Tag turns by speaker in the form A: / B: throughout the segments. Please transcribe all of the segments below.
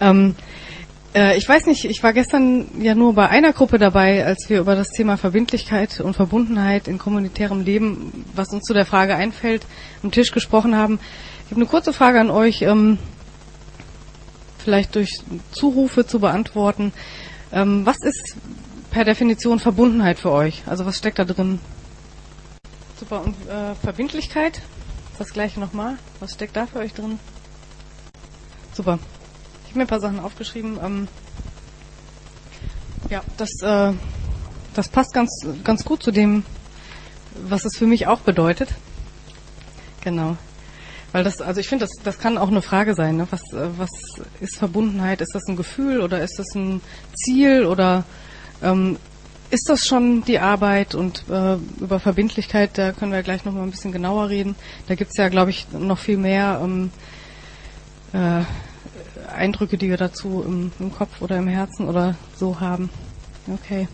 A: Ähm, äh, ich weiß nicht, ich war gestern ja nur bei einer Gruppe dabei, als wir über das Thema Verbindlichkeit und Verbundenheit in kommunitärem Leben, was uns zu der Frage einfällt, am Tisch gesprochen haben. Ich habe eine kurze Frage an euch, ähm, vielleicht durch Zurufe zu beantworten. Ähm, was ist per Definition Verbundenheit für euch? Also was steckt da drin? Super. Und äh, Verbindlichkeit? Das gleiche nochmal. Was steckt da für euch drin? Super. Ich habe mir ein paar Sachen aufgeschrieben. Ähm, ja, das, äh, das passt ganz, ganz gut zu dem, was es für mich auch bedeutet. Genau. Weil das, also ich finde, das, das kann auch eine Frage sein. Ne? Was, äh, was ist Verbundenheit? Ist das ein Gefühl oder ist das ein Ziel oder ähm, ist das schon die Arbeit? Und äh, über Verbindlichkeit, da können wir gleich noch mal ein bisschen genauer reden. Da gibt es ja, glaube ich, noch viel mehr ähm, äh, Eindrücke, die wir dazu im, im Kopf oder im Herzen oder so haben. Okay.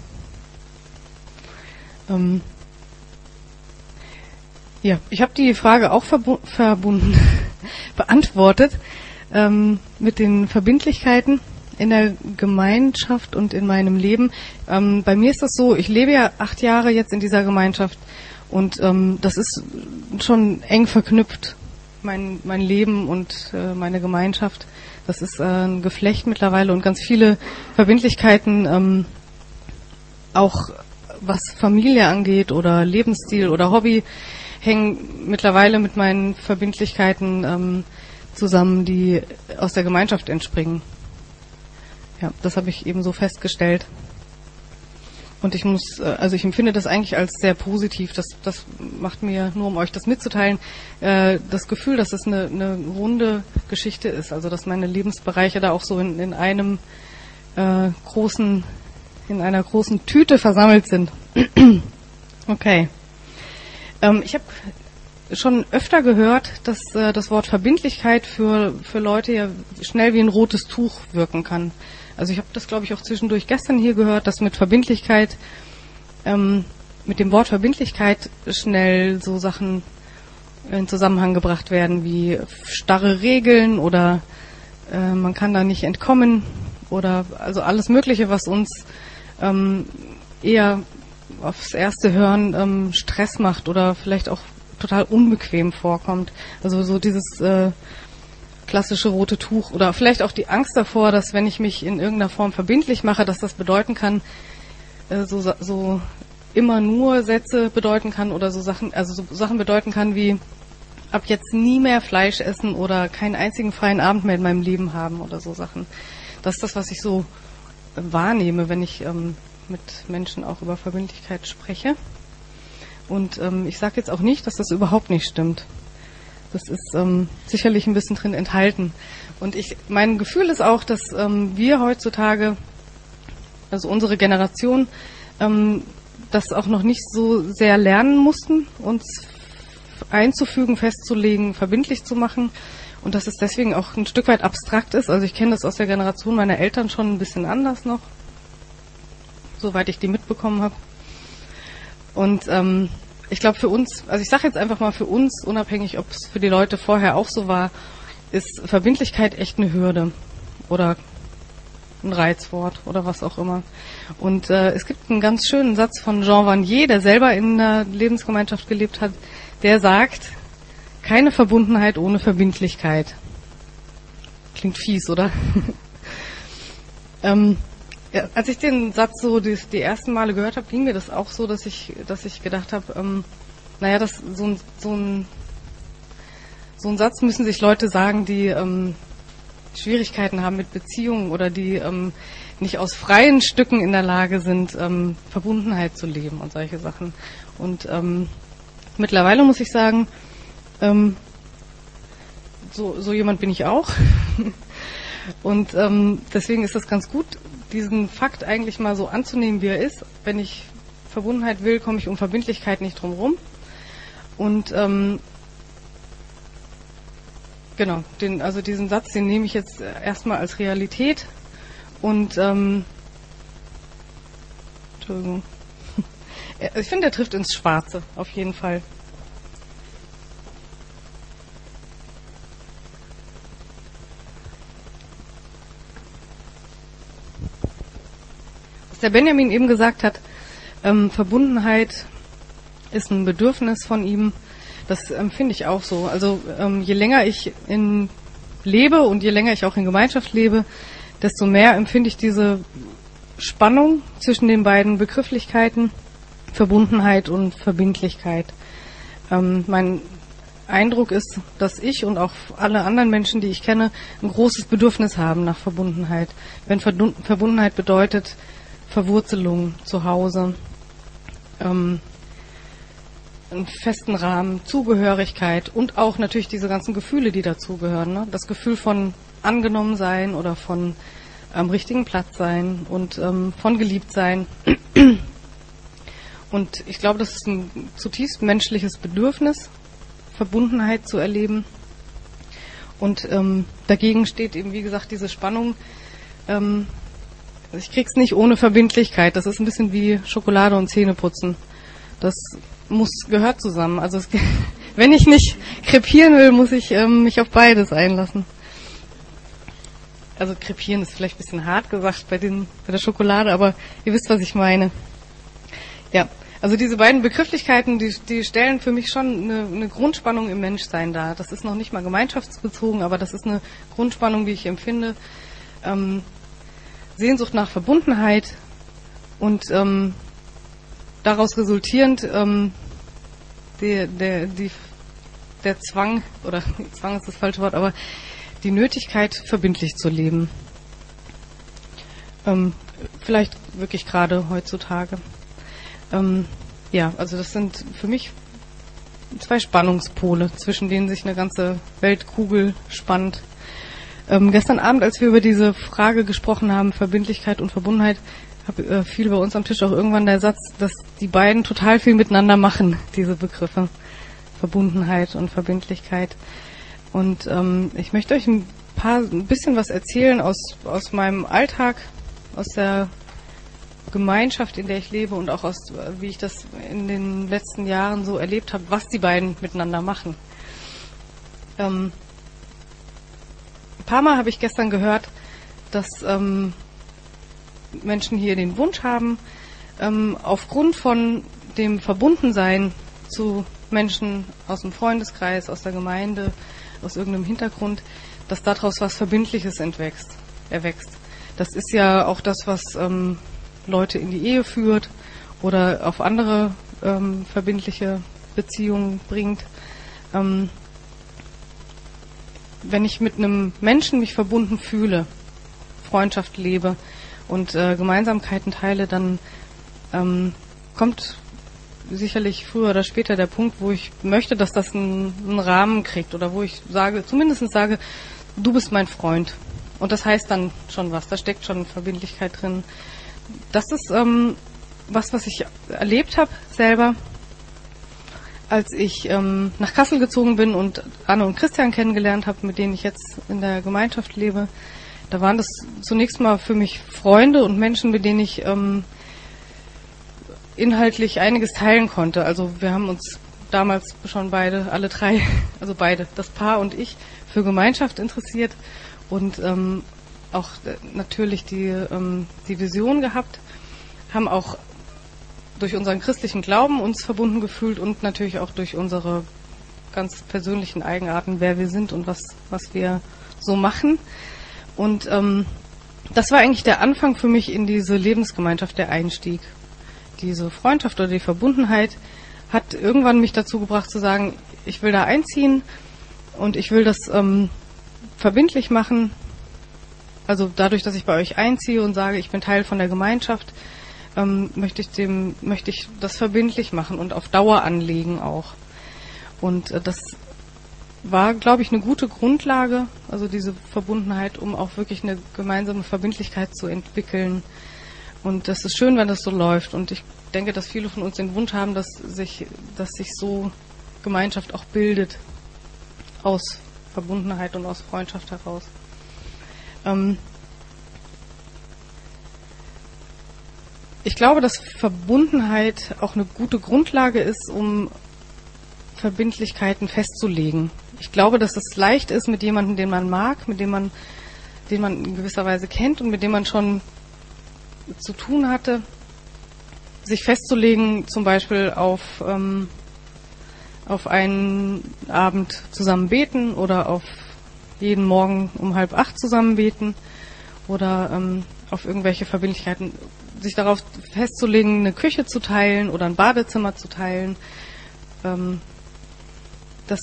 A: Ähm, ja, ich habe die Frage auch verbu verbunden beantwortet ähm, mit den Verbindlichkeiten in der Gemeinschaft und in meinem Leben. Ähm, bei mir ist das so, ich lebe ja acht Jahre jetzt in dieser Gemeinschaft und ähm, das ist schon eng verknüpft, mein, mein Leben und äh, meine Gemeinschaft. Das ist äh, ein Geflecht mittlerweile und ganz viele Verbindlichkeiten, ähm, auch was Familie angeht oder Lebensstil oder Hobby, hängen mittlerweile mit meinen Verbindlichkeiten ähm, zusammen, die aus der Gemeinschaft entspringen. Ja, das habe ich eben so festgestellt. Und ich muss, äh, also ich empfinde das eigentlich als sehr positiv. Das, das macht mir, nur um euch das mitzuteilen, äh, das Gefühl, dass es eine, eine runde Geschichte ist. Also dass meine Lebensbereiche da auch so in, in einem äh, großen, in einer großen Tüte versammelt sind. okay. Ähm, ich habe schon öfter gehört, dass äh, das Wort Verbindlichkeit für, für Leute ja schnell wie ein rotes Tuch wirken kann. Also ich habe das, glaube ich, auch zwischendurch gestern hier gehört, dass mit Verbindlichkeit, ähm, mit dem Wort Verbindlichkeit schnell so Sachen in Zusammenhang gebracht werden wie starre Regeln oder äh, man kann da nicht entkommen oder also alles Mögliche, was uns ähm, eher aufs erste Hören ähm, Stress macht oder vielleicht auch total unbequem vorkommt. Also so dieses äh, klassische rote Tuch oder vielleicht auch die Angst davor, dass wenn ich mich in irgendeiner Form verbindlich mache, dass das bedeuten kann, äh, so, so immer nur Sätze bedeuten kann oder so Sachen, also so Sachen bedeuten kann wie ab jetzt nie mehr Fleisch essen oder keinen einzigen freien Abend mehr in meinem Leben haben oder so Sachen. Das ist das, was ich so wahrnehme, wenn ich ähm, mit Menschen auch über Verbindlichkeit spreche. Und ähm, ich sage jetzt auch nicht, dass das überhaupt nicht stimmt. Das ist ähm, sicherlich ein bisschen drin enthalten. Und ich, mein Gefühl ist auch, dass ähm, wir heutzutage, also unsere Generation, ähm, das auch noch nicht so sehr lernen mussten, uns einzufügen, festzulegen, verbindlich zu machen. Und dass es deswegen auch ein Stück weit abstrakt ist. Also ich kenne das aus der Generation meiner Eltern schon ein bisschen anders noch, soweit ich die mitbekommen habe. Und ähm, ich glaube für uns, also ich sage jetzt einfach mal für uns, unabhängig, ob es für die Leute vorher auch so war, ist Verbindlichkeit echt eine Hürde oder ein Reizwort oder was auch immer. Und äh, es gibt einen ganz schönen Satz von Jean Vanier, der selber in einer Lebensgemeinschaft gelebt hat, der sagt, keine Verbundenheit ohne Verbindlichkeit. Klingt fies, oder? ähm, ja, als ich den Satz so die, die ersten Male gehört habe, ging mir das auch so, dass ich, dass ich gedacht habe, ähm, naja, das so ein, so ein so ein Satz müssen sich Leute sagen, die ähm, Schwierigkeiten haben mit Beziehungen oder die ähm, nicht aus freien Stücken in der Lage sind, ähm, Verbundenheit zu leben und solche Sachen. Und ähm, mittlerweile muss ich sagen, ähm, so, so jemand bin ich auch. und ähm, deswegen ist das ganz gut, diesen Fakt eigentlich mal so anzunehmen, wie er ist. Wenn ich Verbundenheit will, komme ich um Verbindlichkeit nicht drum rum. Und ähm, genau, den, also diesen Satz, den nehme ich jetzt erstmal als Realität und ähm, Entschuldigung. Ich finde, er trifft ins Schwarze, auf jeden Fall. Der Benjamin eben gesagt hat, ähm, Verbundenheit ist ein Bedürfnis von ihm. Das empfinde ich auch so. Also ähm, je länger ich in lebe und je länger ich auch in Gemeinschaft lebe, desto mehr empfinde ich diese Spannung zwischen den beiden Begrifflichkeiten, Verbundenheit und Verbindlichkeit. Ähm, mein Eindruck ist, dass ich und auch alle anderen Menschen, die ich kenne, ein großes Bedürfnis haben nach Verbundenheit. Wenn Verbundenheit bedeutet Verwurzelung zu Hause, ähm, einen festen Rahmen, Zugehörigkeit und auch natürlich diese ganzen Gefühle, die dazugehören. Ne? Das Gefühl von angenommen sein oder von am richtigen Platz sein und ähm, von geliebt sein. Und ich glaube, das ist ein zutiefst menschliches Bedürfnis, Verbundenheit zu erleben. Und ähm, dagegen steht eben, wie gesagt, diese Spannung. Ähm, ich krieg's nicht ohne Verbindlichkeit. Das ist ein bisschen wie Schokolade und Zähneputzen. Das muss gehört zusammen. Also es, wenn ich nicht krepieren will, muss ich ähm, mich auf beides einlassen. Also krepieren ist vielleicht ein bisschen hart gesagt bei, den, bei der Schokolade, aber ihr wisst, was ich meine. Ja, also diese beiden Begrifflichkeiten, die, die stellen für mich schon eine, eine Grundspannung im Menschsein dar. Das ist noch nicht mal gemeinschaftsbezogen, aber das ist eine Grundspannung, die ich empfinde. Ähm, Sehnsucht nach Verbundenheit und ähm, daraus resultierend ähm, die, der, die, der Zwang, oder Zwang ist das falsche Wort, aber die Nötigkeit, verbindlich zu leben. Ähm, vielleicht wirklich gerade heutzutage. Ähm, ja, also das sind für mich zwei Spannungspole, zwischen denen sich eine ganze Weltkugel spannt. Ähm, gestern Abend, als wir über diese Frage gesprochen haben, Verbindlichkeit und Verbundenheit, hab, äh, fiel bei uns am Tisch auch irgendwann der Satz, dass die beiden total viel miteinander machen, diese Begriffe. Verbundenheit und Verbindlichkeit. Und ähm, ich möchte euch ein paar, ein bisschen was erzählen aus, aus meinem Alltag, aus der Gemeinschaft, in der ich lebe und auch aus, wie ich das in den letzten Jahren so erlebt habe, was die beiden miteinander machen. Ähm, ein paar Mal habe ich gestern gehört, dass ähm, Menschen hier den Wunsch haben, ähm, aufgrund von dem Verbundensein zu Menschen aus dem Freundeskreis, aus der Gemeinde, aus irgendeinem Hintergrund, dass daraus was Verbindliches entwächst, erwächst. Das ist ja auch das, was ähm, Leute in die Ehe führt oder auf andere ähm, verbindliche Beziehungen bringt. Ähm, wenn ich mit einem Menschen mich verbunden fühle, Freundschaft lebe und äh, Gemeinsamkeiten teile, dann ähm, kommt sicherlich früher oder später der Punkt, wo ich möchte, dass das einen, einen Rahmen kriegt oder wo ich sage, zumindest sage, du bist mein Freund. Und das heißt dann schon was, da steckt schon Verbindlichkeit drin das ist ähm, was, was ich erlebt habe selber, als ich ähm, nach Kassel gezogen bin und Anne und Christian kennengelernt habe, mit denen ich jetzt in der Gemeinschaft lebe. Da waren das zunächst mal für mich Freunde und Menschen, mit denen ich ähm, inhaltlich einiges teilen konnte. Also wir haben uns damals schon beide, alle drei, also beide, das Paar und ich, für Gemeinschaft interessiert und ähm, auch äh, natürlich die, ähm, die Vision gehabt, haben auch durch unseren christlichen Glauben uns verbunden gefühlt und natürlich auch durch unsere ganz persönlichen Eigenarten, wer wir sind und was, was wir so machen. Und ähm, das war eigentlich der Anfang für mich in diese Lebensgemeinschaft, der Einstieg. Diese Freundschaft oder die Verbundenheit hat irgendwann mich dazu gebracht zu sagen, ich will da einziehen und ich will das ähm, verbindlich machen, also dadurch, dass ich bei euch einziehe und sage, ich bin Teil von der Gemeinschaft, ähm, möchte ich dem, möchte ich das verbindlich machen und auf Dauer anlegen auch. Und äh, das war, glaube ich, eine gute Grundlage, also diese Verbundenheit, um auch wirklich eine gemeinsame Verbindlichkeit zu entwickeln. Und das ist schön, wenn das so läuft. Und ich denke, dass viele von uns den Wunsch haben, dass sich, dass sich so Gemeinschaft auch bildet aus Verbundenheit und aus Freundschaft heraus. Ähm ich glaube, dass Verbundenheit auch eine gute Grundlage ist, um Verbindlichkeiten festzulegen. Ich glaube, dass es leicht ist, mit jemandem, den man mag, mit dem man, den man in gewisser Weise kennt und mit dem man schon zu tun hatte, sich festzulegen, zum Beispiel auf, ähm, auf einen Abend zusammen beten oder auf jeden Morgen um halb acht zusammen beten oder ähm, auf irgendwelche Verbindlichkeiten, sich darauf festzulegen, eine Küche zu teilen oder ein Badezimmer zu teilen. Ähm, das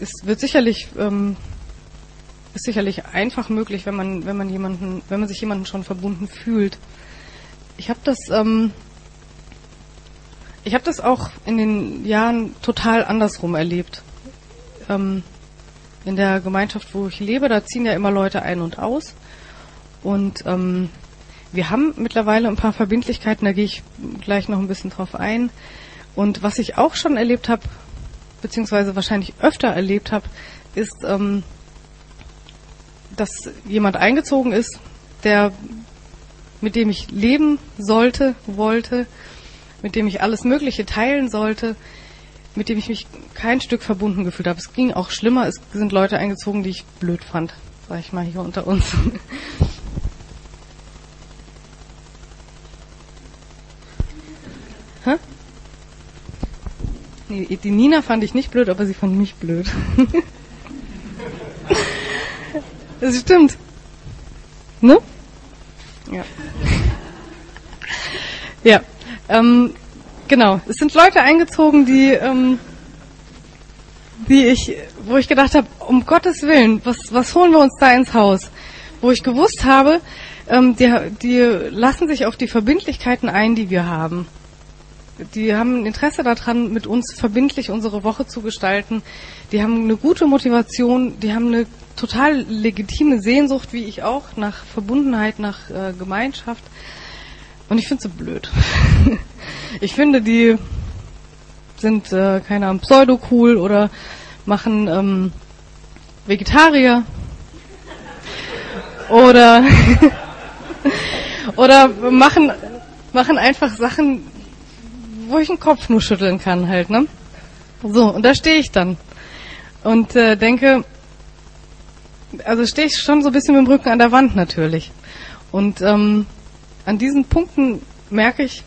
A: ist, wird sicherlich ähm, ist sicherlich einfach möglich, wenn man wenn man jemanden wenn man sich jemanden schon verbunden fühlt. Ich habe das ähm, ich das auch in den Jahren total andersrum erlebt. Ähm, in der Gemeinschaft, wo ich lebe, da ziehen ja immer Leute ein und aus. Und ähm, wir haben mittlerweile ein paar Verbindlichkeiten, da gehe ich gleich noch ein bisschen drauf ein. Und was ich auch schon erlebt habe, beziehungsweise wahrscheinlich öfter erlebt habe, ist, ähm, dass jemand eingezogen ist, der mit dem ich leben sollte, wollte, mit dem ich alles Mögliche teilen sollte, mit dem ich mich kein Stück verbunden gefühlt habe. Es ging auch schlimmer. Es sind Leute eingezogen, die ich blöd fand, sag ich mal hier unter uns. Nee, die Nina fand ich nicht blöd, aber sie fand mich blöd. das stimmt. Ne? Ja. Ja. Ähm, genau. Es sind Leute eingezogen, die, ähm, die ich, wo ich gedacht habe, um Gottes Willen, was, was holen wir uns da ins Haus? Wo ich gewusst habe, ähm, die, die lassen sich auf die Verbindlichkeiten ein, die wir haben. Die haben ein Interesse daran, mit uns verbindlich unsere Woche zu gestalten. Die haben eine gute Motivation, die haben eine total legitime Sehnsucht, wie ich auch, nach Verbundenheit, nach äh, Gemeinschaft. Und ich finde sie blöd. ich finde, die sind, äh, keine Ahnung, pseudo-cool oder machen ähm, Vegetarier. oder oder machen machen einfach Sachen, wo ich den Kopf nur schütteln kann halt, ne? So, und da stehe ich dann und äh, denke, also stehe ich schon so ein bisschen mit dem Rücken an der Wand natürlich. Und ähm, an diesen Punkten merke ich,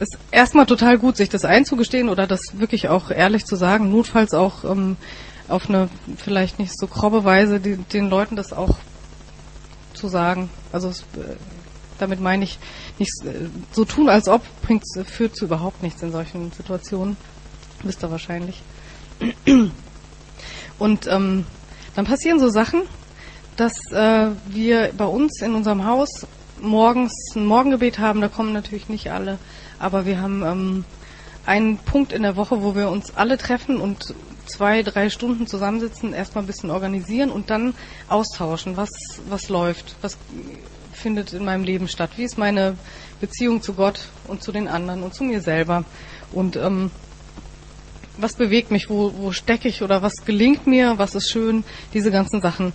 A: ist erstmal total gut, sich das einzugestehen oder das wirklich auch ehrlich zu sagen, notfalls auch ähm, auf eine vielleicht nicht so grobe Weise die, den Leuten das auch zu sagen. Also es, äh, damit meine ich nicht äh, so tun, als ob bringt, führt zu überhaupt nichts in solchen Situationen. Wisst ihr wahrscheinlich. Und ähm, dann passieren so Sachen, dass äh, wir bei uns in unserem Haus morgens ein Morgengebet haben, da kommen natürlich nicht alle, aber wir haben ähm, einen Punkt in der Woche, wo wir uns alle treffen und zwei, drei Stunden zusammensitzen, erstmal ein bisschen organisieren und dann austauschen, was, was läuft, was findet in meinem Leben statt, wie ist meine Beziehung zu Gott und zu den anderen und zu mir selber und ähm, was bewegt mich, wo, wo stecke ich oder was gelingt mir, was ist schön, diese ganzen Sachen.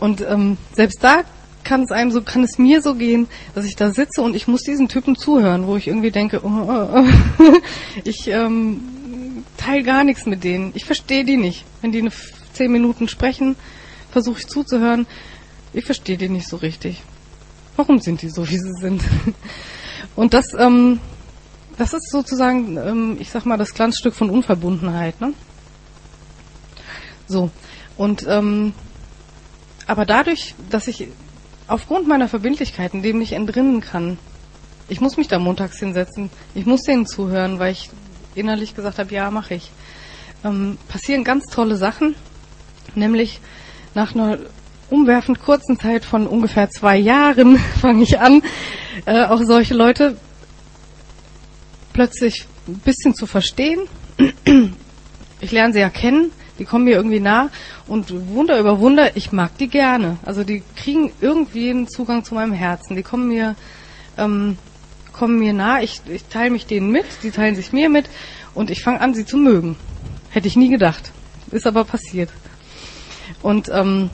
A: Und ähm, selbst da kann es einem so, kann es mir so gehen, dass ich da sitze und ich muss diesen Typen zuhören, wo ich irgendwie denke, oh, oh, oh. ich ähm, teile gar nichts mit denen. Ich verstehe die nicht. Wenn die eine zehn Minuten sprechen, versuche ich zuzuhören. Ich verstehe die nicht so richtig. Warum sind die so, wie sie sind? Und das, ähm, das ist sozusagen, ähm, ich sag mal, das Glanzstück von Unverbundenheit. Ne? So. Und ähm, aber dadurch, dass ich aufgrund meiner Verbindlichkeiten dem nicht entrinnen kann. Ich muss mich da montags hinsetzen. Ich muss denen zuhören, weil ich innerlich gesagt habe, ja, mache ich. Ähm, passieren ganz tolle Sachen, nämlich nach einer umwerfend kurzen Zeit von ungefähr zwei Jahren fange ich an, äh, auch solche Leute plötzlich ein bisschen zu verstehen. Ich lerne sie ja kennen die kommen mir irgendwie nah und Wunder über Wunder, ich mag die gerne. Also die kriegen irgendwie einen Zugang zu meinem Herzen. Die kommen mir, ähm, kommen mir nah. Ich, ich teile mich denen mit, die teilen sich mir mit und ich fange an, sie zu mögen. Hätte ich nie gedacht. Ist aber passiert. Und ähm,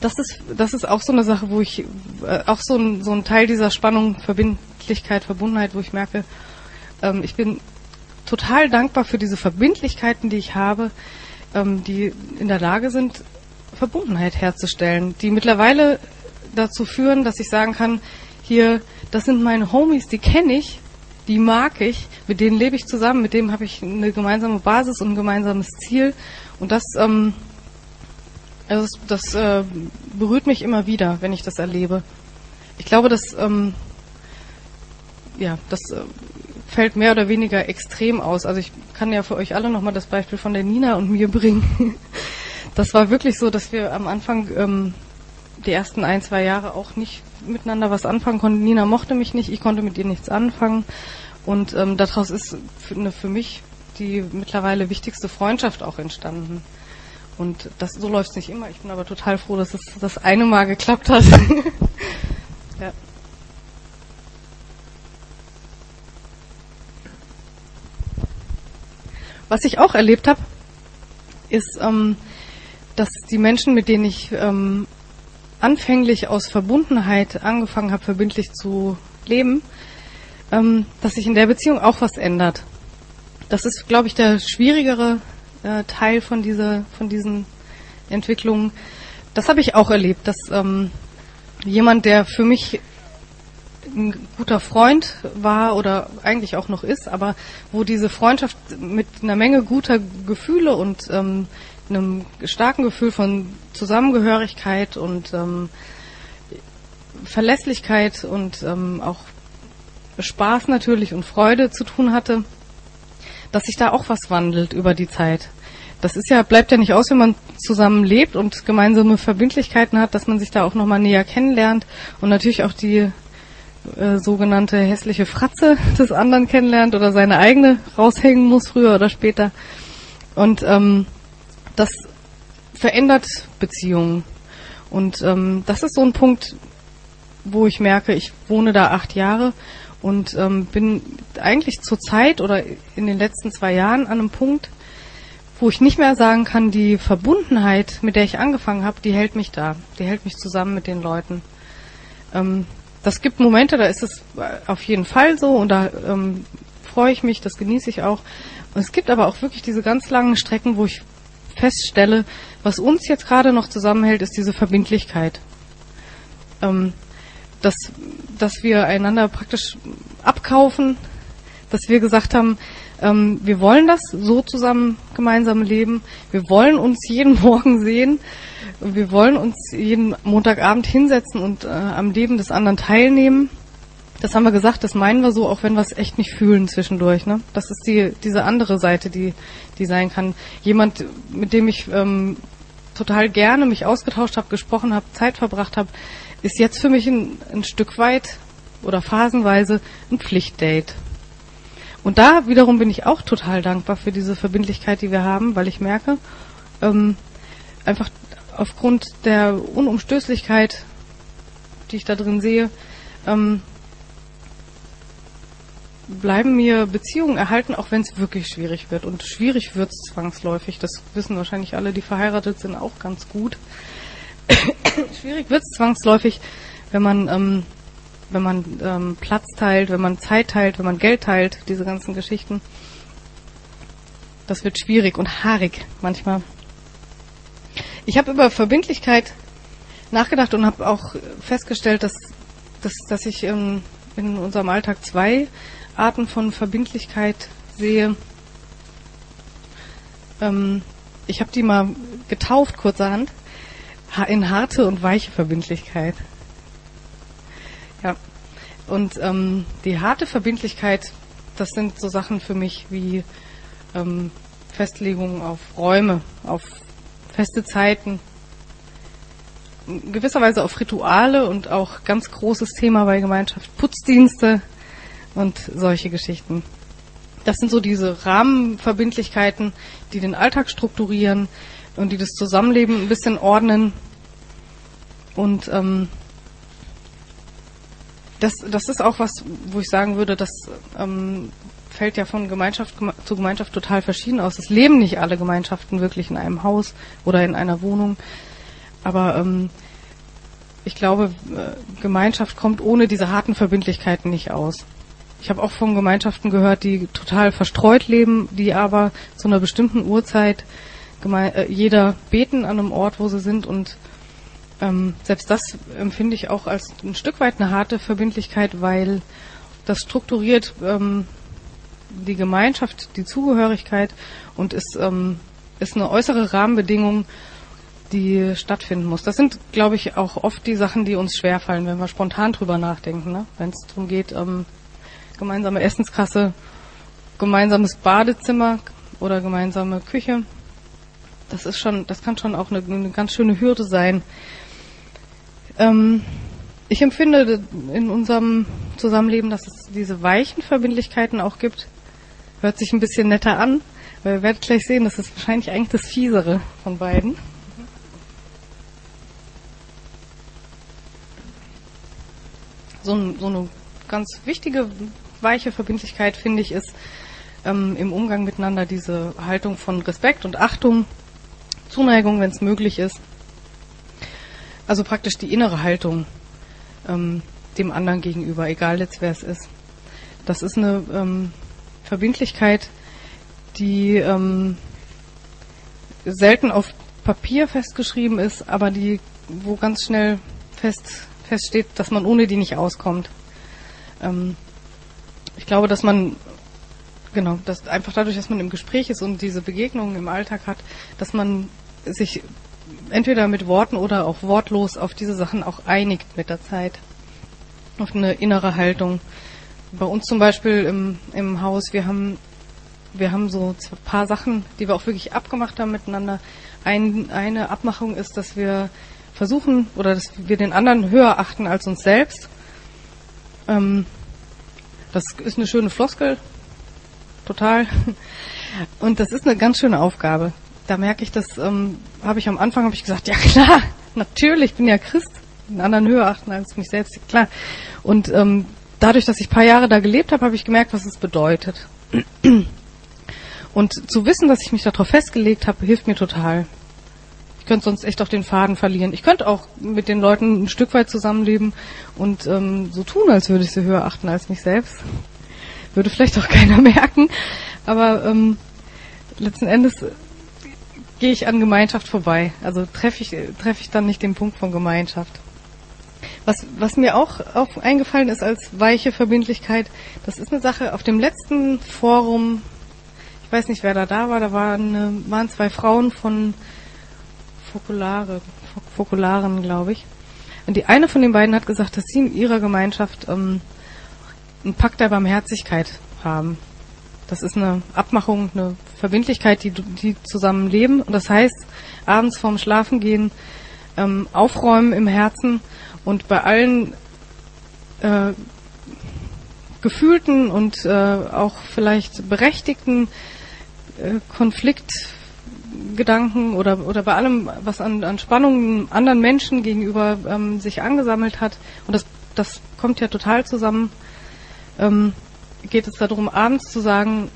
A: das ist das ist auch so eine Sache, wo ich äh, auch so ein, so ein Teil dieser Spannung, Verbindlichkeit, Verbundenheit, wo ich merke, ähm, ich bin total dankbar für diese Verbindlichkeiten, die ich habe, ähm, die in der Lage sind, Verbundenheit herzustellen, die mittlerweile dazu führen, dass ich sagen kann, hier, das sind meine Homies, die kenne ich, die mag ich, mit denen lebe ich zusammen, mit denen habe ich eine gemeinsame Basis und ein gemeinsames Ziel. Und das, ähm, also das, das äh, berührt mich immer wieder, wenn ich das erlebe. Ich glaube, das, ähm, ja, das äh, fällt mehr oder weniger extrem aus. Also ich kann ja für euch alle nochmal das Beispiel von der Nina und mir bringen. Das war wirklich so, dass wir am Anfang ähm, die ersten ein, zwei Jahre auch nicht miteinander was anfangen konnten. Nina mochte mich nicht, ich konnte mit ihr nichts anfangen. Und ähm, daraus ist für, eine, für mich die mittlerweile wichtigste Freundschaft auch entstanden. Und das, so läuft es nicht immer. Ich bin aber total froh, dass es das eine Mal geklappt hat. ja. Was ich auch erlebt habe, ist, ähm, dass die Menschen, mit denen ich ähm, anfänglich aus Verbundenheit angefangen habe, verbindlich zu leben, ähm, dass sich in der Beziehung auch was ändert. Das ist, glaube ich, der schwierigere äh, Teil von dieser, von diesen Entwicklungen. Das habe ich auch erlebt, dass ähm, jemand, der für mich ein guter Freund war oder eigentlich auch noch ist, aber wo diese Freundschaft mit einer Menge guter Gefühle und ähm, einem starken Gefühl von Zusammengehörigkeit und ähm, Verlässlichkeit und ähm, auch Spaß natürlich und Freude zu tun hatte, dass sich da auch was wandelt über die Zeit. Das ist ja, bleibt ja nicht aus, wenn man zusammen lebt und gemeinsame Verbindlichkeiten hat, dass man sich da auch nochmal näher kennenlernt und natürlich auch die äh, sogenannte hässliche Fratze des anderen kennenlernt oder seine eigene raushängen muss, früher oder später. Und ähm, das verändert Beziehungen. Und ähm, das ist so ein Punkt, wo ich merke, ich wohne da acht Jahre und ähm, bin eigentlich zur Zeit oder in den letzten zwei Jahren an einem Punkt, wo ich nicht mehr sagen kann, die Verbundenheit, mit der ich angefangen habe, die hält mich da, die hält mich zusammen mit den Leuten. Ähm, das gibt Momente, da ist es auf jeden Fall so und da ähm, freue ich mich, das genieße ich auch. Und es gibt aber auch wirklich diese ganz langen Strecken, wo ich feststelle, was uns jetzt gerade noch zusammenhält, ist diese Verbindlichkeit. Ähm, dass, dass wir einander praktisch abkaufen, dass wir gesagt haben, ähm, wir wollen das so zusammen gemeinsam leben, wir wollen uns jeden Morgen sehen, wir wollen uns jeden Montagabend hinsetzen und äh, am Leben des anderen teilnehmen. Das haben wir gesagt, das meinen wir so, auch wenn wir es echt nicht fühlen zwischendurch. Ne? Das ist die diese andere Seite, die die sein kann. Jemand, mit dem ich ähm, total gerne mich ausgetauscht habe, gesprochen habe, Zeit verbracht habe, ist jetzt für mich ein, ein Stück weit oder phasenweise ein Pflichtdate. Und da wiederum bin ich auch total dankbar für diese Verbindlichkeit, die wir haben, weil ich merke, ähm, einfach aufgrund der Unumstößlichkeit, die ich da drin sehe, ähm, bleiben mir Beziehungen erhalten, auch wenn es wirklich schwierig wird. Und schwierig wird es zwangsläufig. Das wissen wahrscheinlich alle, die verheiratet sind, auch ganz gut. schwierig wird es zwangsläufig, wenn man, ähm, wenn man ähm, Platz teilt, wenn man Zeit teilt, wenn man Geld teilt, diese ganzen Geschichten. Das wird schwierig und haarig manchmal. Ich habe über Verbindlichkeit nachgedacht und habe auch festgestellt, dass, dass, dass ich in, in unserem Alltag zwei Arten von Verbindlichkeit sehe. Ähm, ich habe die mal getauft kurzerhand in harte und weiche Verbindlichkeit. Ja. Und ähm, die harte Verbindlichkeit, das sind so Sachen für mich wie ähm, Festlegungen auf Räume, auf feste Zeiten, gewisserweise auf Rituale und auch ganz großes Thema bei Gemeinschaft, Putzdienste, und solche Geschichten. Das sind so diese Rahmenverbindlichkeiten, die den Alltag strukturieren und die das Zusammenleben ein bisschen ordnen. Und ähm, das, das ist auch was, wo ich sagen würde, das ähm, fällt ja von Gemeinschaft zu Gemeinschaft total verschieden aus. Es leben nicht alle Gemeinschaften wirklich in einem Haus oder in einer Wohnung. Aber ähm, ich glaube, äh, Gemeinschaft kommt ohne diese harten Verbindlichkeiten nicht aus. Ich habe auch von Gemeinschaften gehört, die total verstreut leben, die aber zu einer bestimmten Uhrzeit äh, jeder beten an einem Ort, wo sie sind und ähm, selbst das empfinde ich auch als ein Stück weit eine harte Verbindlichkeit, weil das strukturiert ähm, die Gemeinschaft, die Zugehörigkeit und ist, ähm, ist eine äußere Rahmenbedingung, die stattfinden muss. Das sind, glaube ich, auch oft die Sachen, die uns schwerfallen, wenn wir spontan drüber nachdenken. Ne? Wenn es darum geht, ähm, gemeinsame Essenskasse, gemeinsames Badezimmer oder gemeinsame Küche. Das ist schon, das kann schon auch eine, eine ganz schöne Hürde sein. Ähm, ich empfinde in unserem Zusammenleben, dass es diese weichen Verbindlichkeiten auch gibt. Hört sich ein bisschen netter an, weil ihr werdet gleich sehen, das ist wahrscheinlich eigentlich das Fiesere von beiden. So, so eine ganz wichtige weiche Verbindlichkeit, finde ich, ist ähm, im Umgang miteinander diese Haltung von Respekt und Achtung, Zuneigung, wenn es möglich ist. Also praktisch die innere Haltung ähm, dem anderen gegenüber, egal jetzt wer es ist. Das ist eine ähm, Verbindlichkeit, die ähm, selten auf Papier festgeschrieben ist, aber die, wo ganz schnell fest, feststeht, dass man ohne die nicht auskommt. Ähm, ich glaube, dass man genau, dass einfach dadurch, dass man im Gespräch ist und diese Begegnungen im Alltag hat, dass man sich entweder mit Worten oder auch wortlos auf diese Sachen auch einigt mit der Zeit. Auf eine innere Haltung. Bei uns zum Beispiel im, im Haus, wir haben, wir haben so ein paar Sachen, die wir auch wirklich abgemacht haben miteinander. Ein, eine Abmachung ist, dass wir versuchen oder dass wir den anderen höher achten als uns selbst. Ähm, das ist eine schöne Floskel, total. Und das ist eine ganz schöne Aufgabe. Da merke ich, das ähm, habe ich am Anfang habe ich gesagt, ja klar, natürlich, ich bin ja Christ, den anderen höher achten als mich selbst, klar. Und ähm, dadurch, dass ich ein paar Jahre da gelebt habe, habe ich gemerkt, was es bedeutet. Und zu wissen, dass ich mich darauf festgelegt habe, hilft mir total. Ich könnte sonst echt auch den Faden verlieren. Ich könnte auch mit den Leuten ein Stück weit zusammenleben und ähm, so tun, als würde ich sie höher achten als mich selbst. Würde vielleicht auch keiner merken. Aber ähm, letzten Endes gehe ich an Gemeinschaft vorbei. Also treffe ich, treffe ich dann nicht den Punkt von Gemeinschaft. Was, was mir auch, auch eingefallen ist als weiche Verbindlichkeit, das ist eine Sache auf dem letzten Forum, ich weiß nicht, wer da da war, da waren, waren zwei Frauen von Fokulare, Fokularen, glaube ich. Und die eine von den beiden hat gesagt, dass sie in ihrer Gemeinschaft ähm, einen Pakt der Barmherzigkeit haben. Das ist eine Abmachung, eine Verbindlichkeit, die, die zusammen leben. Und das heißt, abends vorm Schlafengehen ähm, aufräumen im Herzen und bei allen äh, gefühlten und äh, auch vielleicht berechtigten äh, Konflikt Gedanken oder, oder bei allem, was an, an Spannungen anderen Menschen gegenüber ähm, sich angesammelt hat, und das, das kommt ja total zusammen, ähm, geht es darum, abends zu sagen,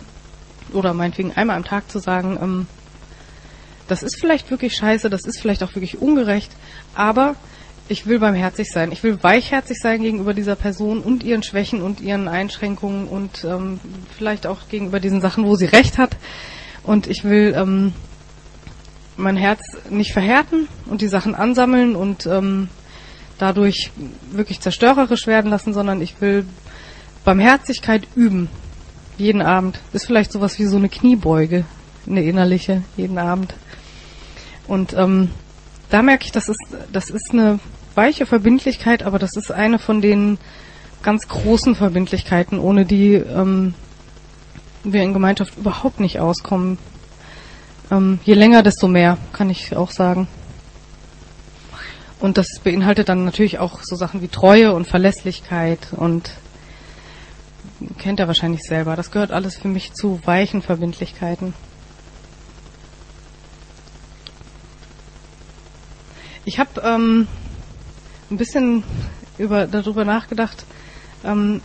A: oder meinetwegen einmal am Tag zu sagen, ähm, das ist vielleicht wirklich scheiße, das ist vielleicht auch wirklich ungerecht, aber ich will barmherzig sein. Ich will weichherzig sein gegenüber dieser Person und ihren Schwächen und ihren Einschränkungen und ähm, vielleicht auch gegenüber diesen Sachen, wo sie recht hat. Und ich will ähm, mein Herz nicht verhärten und die Sachen ansammeln und ähm, dadurch wirklich zerstörerisch werden lassen, sondern ich will Barmherzigkeit üben. Jeden Abend. Ist vielleicht sowas wie so eine Kniebeuge, eine innerliche, jeden Abend. Und ähm, da merke ich, das ist, das ist eine weiche Verbindlichkeit, aber das ist eine von den ganz großen Verbindlichkeiten, ohne die ähm, wir in Gemeinschaft überhaupt nicht auskommen. Ähm, je länger, desto mehr, kann ich auch sagen. Und das beinhaltet dann natürlich auch so Sachen wie Treue und Verlässlichkeit und kennt er wahrscheinlich selber. Das gehört alles für mich zu weichen Verbindlichkeiten. Ich habe ähm, ein bisschen über, darüber nachgedacht, ähm,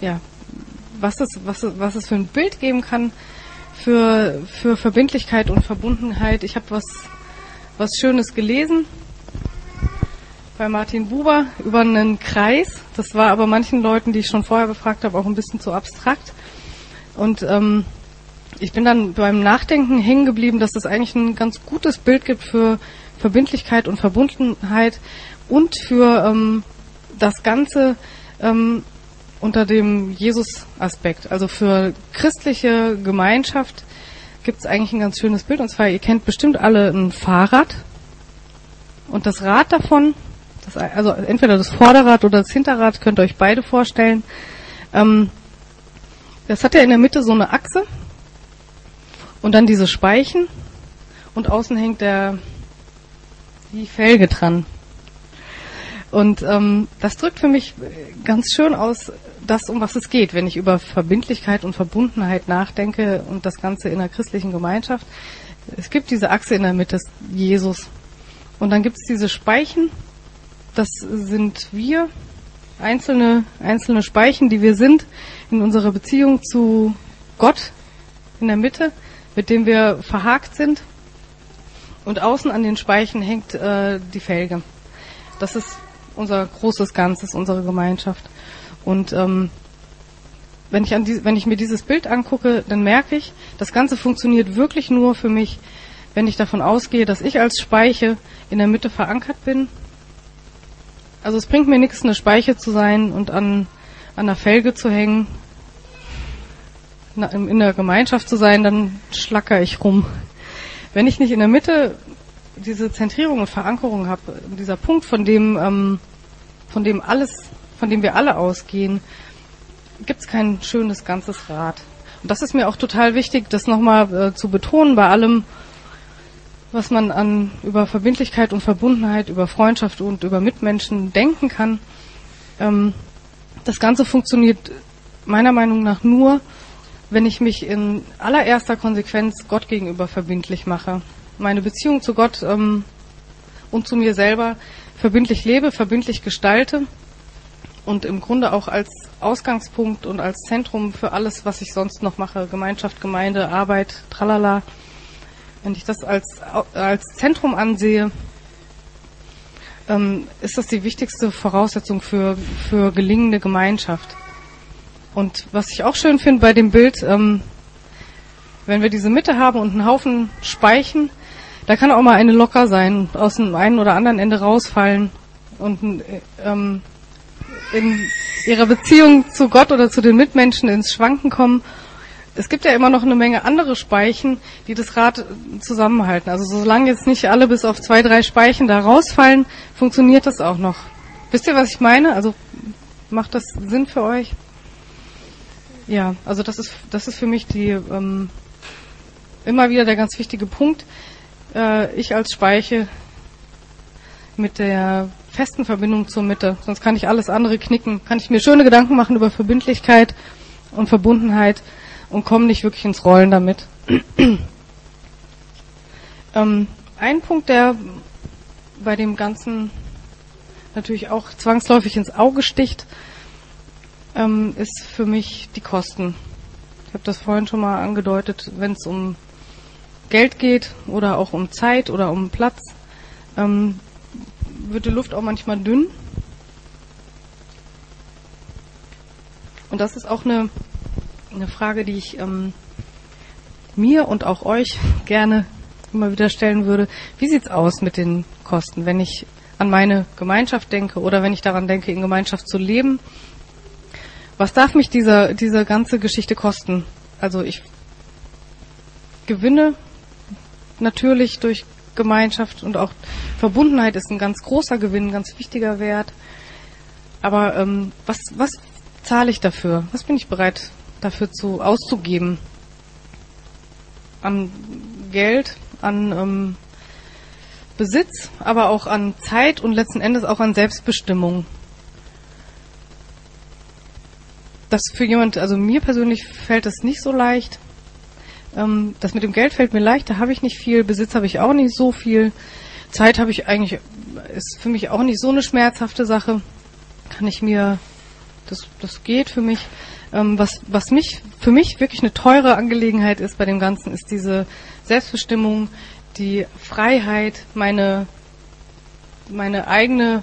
A: ja, was es, was, was es für ein Bild geben kann, für, für Verbindlichkeit und Verbundenheit. Ich habe was, was Schönes gelesen bei Martin Buber über einen Kreis. Das war aber manchen Leuten, die ich schon vorher befragt habe, auch ein bisschen zu abstrakt. Und ähm, ich bin dann beim Nachdenken hängen geblieben, dass das eigentlich ein ganz gutes Bild gibt für Verbindlichkeit und Verbundenheit und für ähm, das Ganze ähm, unter dem Jesus-Aspekt. Also für christliche Gemeinschaft gibt es eigentlich ein ganz schönes Bild. Und zwar, ihr kennt bestimmt alle ein Fahrrad. Und das Rad davon, das, also entweder das Vorderrad oder das Hinterrad, könnt ihr euch beide vorstellen. Ähm, das hat ja in der Mitte so eine Achse und dann diese Speichen und außen hängt der die Felge dran. Und ähm, das drückt für mich ganz schön aus, das, um was es geht, wenn ich über Verbindlichkeit und Verbundenheit nachdenke und das Ganze in der christlichen Gemeinschaft. Es gibt diese Achse in der Mitte, Jesus. Und dann gibt es diese Speichen, das sind wir, einzelne, einzelne Speichen, die wir sind in unserer Beziehung zu Gott in der Mitte, mit dem wir verhakt sind. Und außen an den Speichen hängt äh, die Felge. Das ist unser großes Ganzes, unsere Gemeinschaft. Und ähm, wenn ich, an die, wenn ich mir dieses Bild angucke, dann merke ich, das Ganze funktioniert wirklich nur für mich, wenn ich davon ausgehe, dass ich als Speiche in der Mitte verankert bin. Also es bringt mir nichts, eine Speiche zu sein und an, an der Felge zu hängen, in der Gemeinschaft zu sein, dann schlacker ich rum. Wenn ich nicht in der Mitte diese Zentrierung und Verankerung habe, dieser Punkt, von dem, ähm, von dem alles, von dem wir alle ausgehen, gibt es kein schönes ganzes Rad. Und das ist mir auch total wichtig, das nochmal äh, zu betonen bei allem, was man an über Verbindlichkeit und Verbundenheit, über Freundschaft und über Mitmenschen denken kann. Ähm, das Ganze funktioniert meiner Meinung nach nur, wenn ich mich in allererster Konsequenz Gott gegenüber verbindlich mache. Meine Beziehung zu Gott ähm, und zu mir selber verbindlich lebe, verbindlich gestalte und im Grunde auch als Ausgangspunkt und als Zentrum für alles, was ich sonst noch mache, Gemeinschaft, Gemeinde, Arbeit, tralala, wenn ich das als, als Zentrum ansehe, ähm, ist das die wichtigste Voraussetzung für, für gelingende Gemeinschaft. Und was ich auch schön finde bei dem Bild, ähm, wenn wir diese Mitte haben und einen Haufen Speichen, da kann auch mal eine locker sein, aus dem einen oder anderen Ende rausfallen und ähm, in ihrer Beziehung zu Gott oder zu den Mitmenschen ins Schwanken kommen. Es gibt ja immer noch eine Menge andere Speichen, die das Rad zusammenhalten. Also solange jetzt nicht alle bis auf zwei, drei Speichen da rausfallen, funktioniert das auch noch. Wisst ihr, was ich meine? Also macht das Sinn für euch? Ja, also das ist das ist für mich die ähm, immer wieder der ganz wichtige Punkt. Äh, ich als Speiche mit der festen Verbindung zur Mitte, sonst kann ich alles andere knicken, kann ich mir schöne Gedanken machen über Verbindlichkeit und Verbundenheit und komme nicht wirklich ins Rollen damit. ähm, ein Punkt, der bei dem Ganzen natürlich auch zwangsläufig ins Auge sticht, ähm, ist für mich die Kosten. Ich habe das vorhin schon mal angedeutet, wenn es um Geld geht oder auch um Zeit oder um Platz, ähm, wird die Luft auch manchmal dünn. Und das ist auch eine, eine Frage, die ich ähm, mir und auch euch gerne immer wieder stellen würde. Wie sieht's aus mit den Kosten, wenn ich an meine Gemeinschaft denke oder wenn ich daran denke, in Gemeinschaft zu leben? Was darf mich dieser, diese ganze Geschichte kosten? Also ich gewinne natürlich durch Gemeinschaft und auch Verbundenheit ist ein ganz großer Gewinn, ein ganz wichtiger Wert. Aber ähm, was, was zahle ich dafür? Was bin ich bereit dafür zu auszugeben? An Geld, an ähm, Besitz, aber auch an Zeit und letzten Endes auch an Selbstbestimmung das für jemand, also mir persönlich fällt das nicht so leicht. Ähm, das mit dem Geld fällt mir leicht, da habe ich nicht viel, Besitz habe ich auch nicht so viel. Zeit habe ich eigentlich, ist für mich auch nicht so eine schmerzhafte Sache. Kann ich mir, das, das geht für mich. Ähm, was, was mich, für mich wirklich eine teure Angelegenheit ist bei dem Ganzen, ist diese Selbstbestimmung, die Freiheit, meine, meine eigene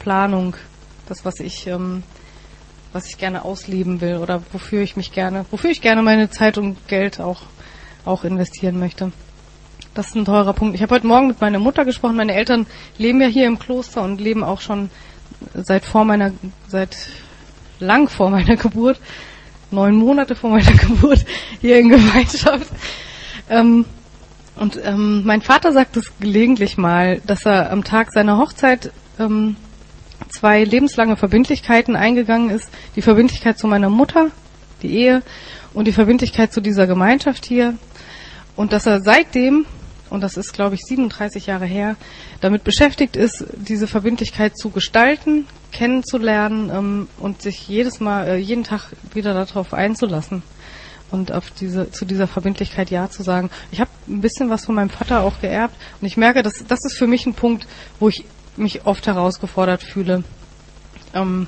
A: Planung, das, was ich ähm, was ich gerne ausleben will oder wofür ich mich gerne, wofür ich gerne meine Zeit und Geld auch, auch investieren möchte. Das ist ein teurer Punkt. Ich habe heute Morgen mit meiner Mutter gesprochen. Meine Eltern leben ja hier im Kloster und leben auch schon seit vor meiner, seit lang vor meiner Geburt, neun Monate vor meiner Geburt hier in Gemeinschaft. Ähm, und ähm, mein Vater sagt es gelegentlich mal, dass er am Tag seiner Hochzeit ähm, zwei lebenslange Verbindlichkeiten eingegangen ist. Die Verbindlichkeit zu meiner Mutter, die Ehe, und die Verbindlichkeit zu dieser Gemeinschaft hier. Und dass er seitdem, und das ist, glaube ich, 37 Jahre her, damit beschäftigt ist, diese Verbindlichkeit zu gestalten, kennenzulernen ähm, und sich jedes Mal, äh, jeden Tag wieder darauf einzulassen und auf diese, zu dieser Verbindlichkeit Ja zu sagen. Ich habe ein bisschen was von meinem Vater auch geerbt und ich merke, dass das ist für mich ein Punkt, wo ich mich oft herausgefordert fühle. Ähm,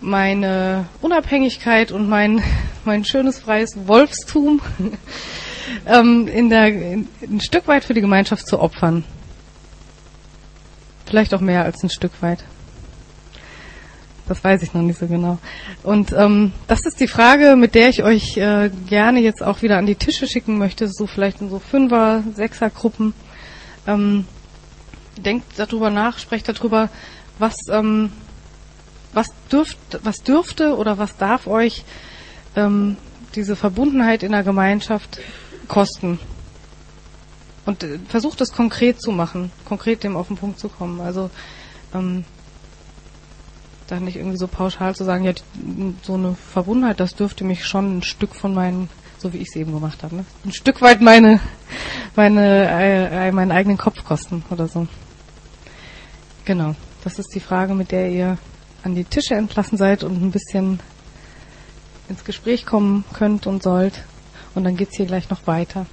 A: meine Unabhängigkeit und mein, mein schönes freies Wolfstum ähm, in der, in, ein Stück weit für die Gemeinschaft zu opfern. Vielleicht auch mehr als ein Stück weit. Das weiß ich noch nicht so genau. Und ähm, das ist die Frage, mit der ich euch äh, gerne jetzt auch wieder an die Tische schicken möchte, so vielleicht in so Fünfer-, Sechser-Gruppen. Ähm, denkt darüber nach, sprecht darüber, was ähm, was dürft, was dürfte oder was darf euch ähm, diese Verbundenheit in der Gemeinschaft kosten? Und äh, versucht es konkret zu machen, konkret dem auf den Punkt zu kommen. Also ähm, da nicht irgendwie so pauschal zu sagen, ja, so eine Verbundenheit, das dürfte mich schon ein Stück von meinen, so wie ich es eben gemacht habe, ne? ein Stück weit meine, meine, äh, meinen eigenen Kopf kosten oder so. Genau, das ist die Frage, mit der ihr an die Tische entlassen seid und ein bisschen ins Gespräch kommen könnt und sollt. Und dann geht's hier gleich noch weiter.